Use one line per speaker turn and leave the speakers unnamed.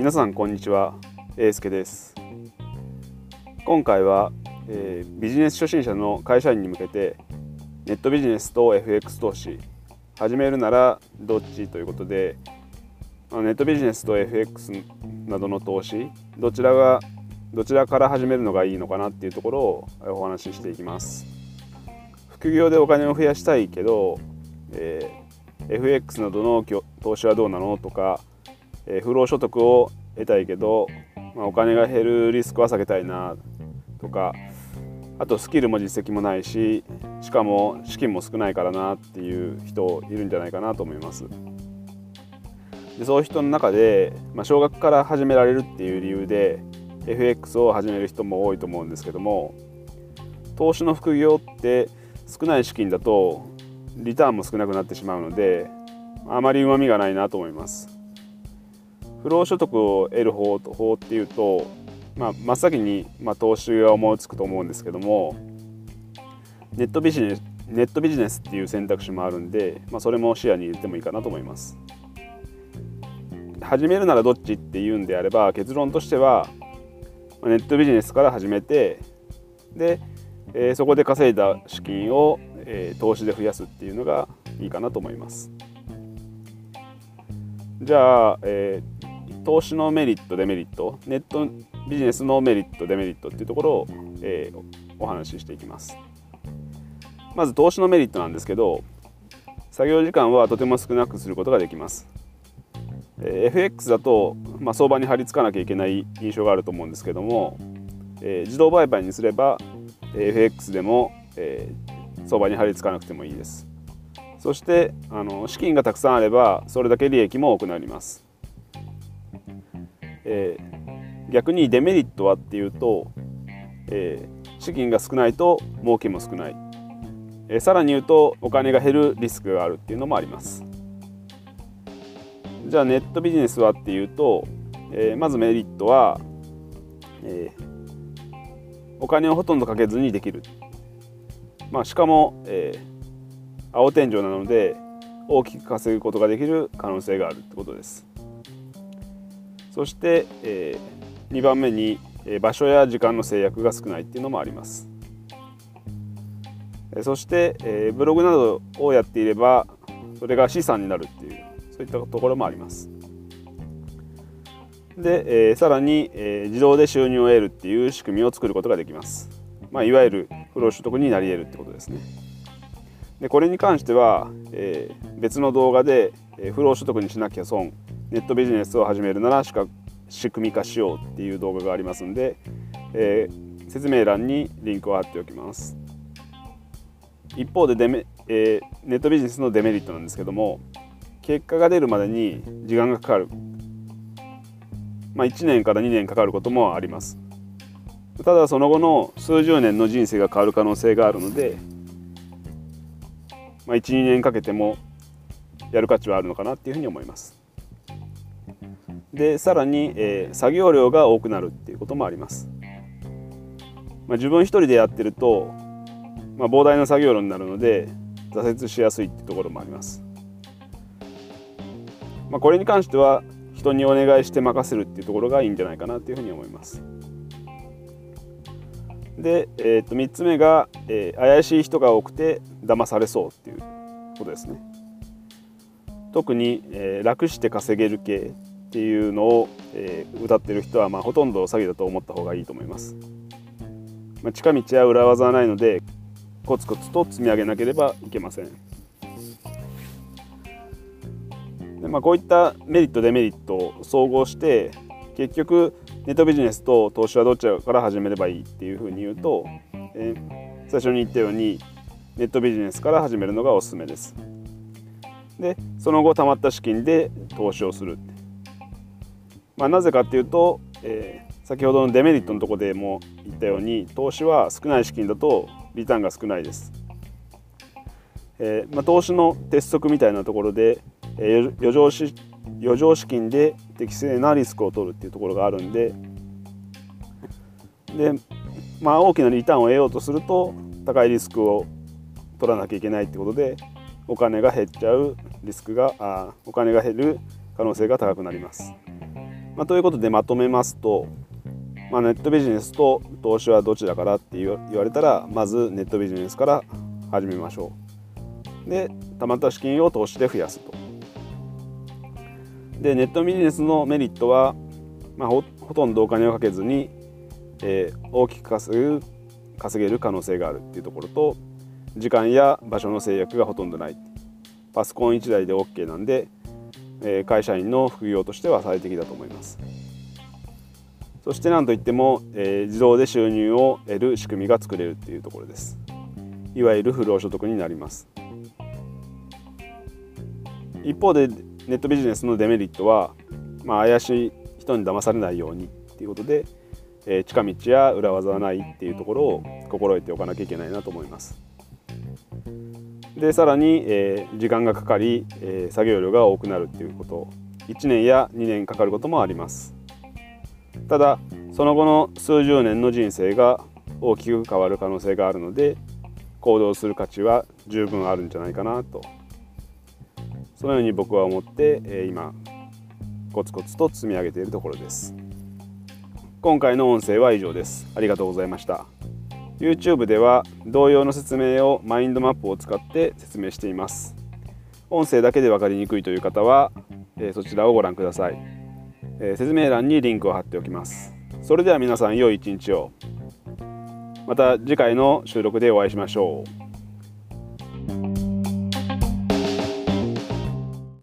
皆さんこんにちは英介です。今回は、えー、ビジネス初心者の会社員に向けてネットビジネスと FX 投資始めるならどっちということでまあネットビジネスと FX などの投資どちらがどちらから始めるのがいいのかなっていうところをお話ししていきます。副業でお金を増やしたいけど、えー、FX などの投資はどうなのとか、え、不労所得を得たいけど、まあ、お金が減るリスクは避けたいなとかあとスキルも実績もないししかも資金も少ないからなっていう人いるんじゃないかなと思います。でそういう人の中で、まあ、少額から始められるっていう理由で FX を始める人も多いと思うんですけども投資の副業って少ない資金だとリターンも少なくなってしまうのであまりうまみがないなと思います。不労所得を得る方法っていうと、まあ、真っ先に、まあ、投資が思いつくと思うんですけどもネットビジネスネットビジネスっていう選択肢もあるんで、まあ、それも視野に入れてもいいかなと思います。始めるならどっちっていうんであれば結論としてはネットビジネスから始めてで、えー、そこで稼いだ資金を、えー、投資で増やすっていうのがいいかなと思います。じゃあ、えー、投資のメリットデメリットネットビジネスのメリットデメリットっていうところを、えー、お話ししていきます。まず投資のメリットなんですけど作業時間はとても少なくすることができます。え FX だと、まあ、相場に張り付かなきゃいけない印象があると思うんですけども、えー、自動売買にすれば FX でも、えー、相場に張り付かなくてもいいです。そしてあの資金がたくさんあればそれだけ利益も多くなります、えー、逆にデメリットはっていうと、え資金が少ないと儲けも少ない、えさらに言うとお金が減るリスクがあるっていうのもあります。じゃあネットビジネスはっていうと、えー、まずメリットは、えー、お金をほとんどかけずにできる、まあ、しかも、えー、青天井なので大きく稼ぐことができる可能性があるってことです。そして、えー、2番目に、え、場所や時間の制約が少ないっていうのもありますそして、えー、ブログなどをやっていればそれが資産になるっていうそういったところもあります。で、えー、さらに、えー、自動で収入を得るっていう仕組みを作ることができます。まあ、いわゆる不労所得になり得るってことですね。でこれに関しては、えー、別の動画で、えー、不労所得にしなきゃ損ネットビジネスを始めるなら仕組み化しようっていう動画がありますんで、えー、説明欄にリンクを貼っておきます。一方でデメ、えー、ネットビジネスのデメリットなんですけども結果が出るまでに時間がかかる、まあ、1年から2年かかることもあります。ただその後の数十年の人生が変わる可能性があるので、まあ、12年かけてもやる価値はあるのかなっていうふうに思います。でさらに、えー、作業量が多くなるっていうこともあります、まあ、自分一人でやってると、まあ、膨大な作業量になるので挫折しやすいっていうところもありますまあ、これに関しては人にお願いして任せるっていうところがいいんじゃないかなっていうふうに思います。で、えー、と3つ目が、えー、怪しい人が多くて騙されそうっていうことですね。特に、えー、楽して稼げる系っていうのを、えー、歌ってる人は、まあ、ほとんど詐欺だと思った方がいいと思います。まあ、近道や裏技はないのでコツコツと積み上げなければいけません。でまあ、こういったメリットデメリットを総合して結局ネットビジネスと投資はどちらから始めればいいっていうふうに言うと、えー、最初に言ったようにネットビジネスから始めるのがおすすめです。でその後たまった資金で投資をする。まあ、なぜかっていうと、えー、先ほどのデメリットのとこでも言ったように投資は少ない資金だとリターンが少ないです。えーまあ、投資の鉄則みたいなところでえ余剰し余剰資金で適正なリスクを取るっていうところがあるんでで、まあ、大きなリターンを得ようとすると高いリスクを取らなきゃいけないってことでお金が減っちゃうリスクがあお金が減る可能性が高くなります、ままあ、ということでまとめますと、まあ、ネットビジネスと投資はどちらからって言われたらまずネットビジネスから始めましょう。でたまった資金を投資で増やすと。でネットビジネスのメリットは、まあ、ほとんどお金をかけずに、えー、大きく稼ぐ稼げる可能性があるっていうところと時間や場所の制約がほとんどない。パソコン1台で OK なんで、え、会社員の副業としては最適だと思います。そして何といっても、え、自動で収入を得る仕組みが作れるっていうところです。いわゆる不労所得になります。一方でネットビジネスのデメリットは、まあ、怪しい人に騙されないようにっていうことで、え、近道や裏技はないっていうところを心得ておかなきゃいけないなと思います。でさらに、えー、時間がかかり、えー、作業量が多くなるっていうこと。1年や2年かかることもあります。ただその後の数十年の人生が大きく変わる可能性があるので行動する価値は十分あるんじゃないかなと。そのように僕は思って、え今コツコツと積み上げているところです。今回の音声は以上です。ありがとうございました。YouTube では同様の説明をマインドマップを使って説明しています。音声だけで分かりにくいという方は、えそちらをご覧ください、え説明欄にリンクを貼っておきます。それでは皆さん良い一日を。また次回の収録でお会いしましょう。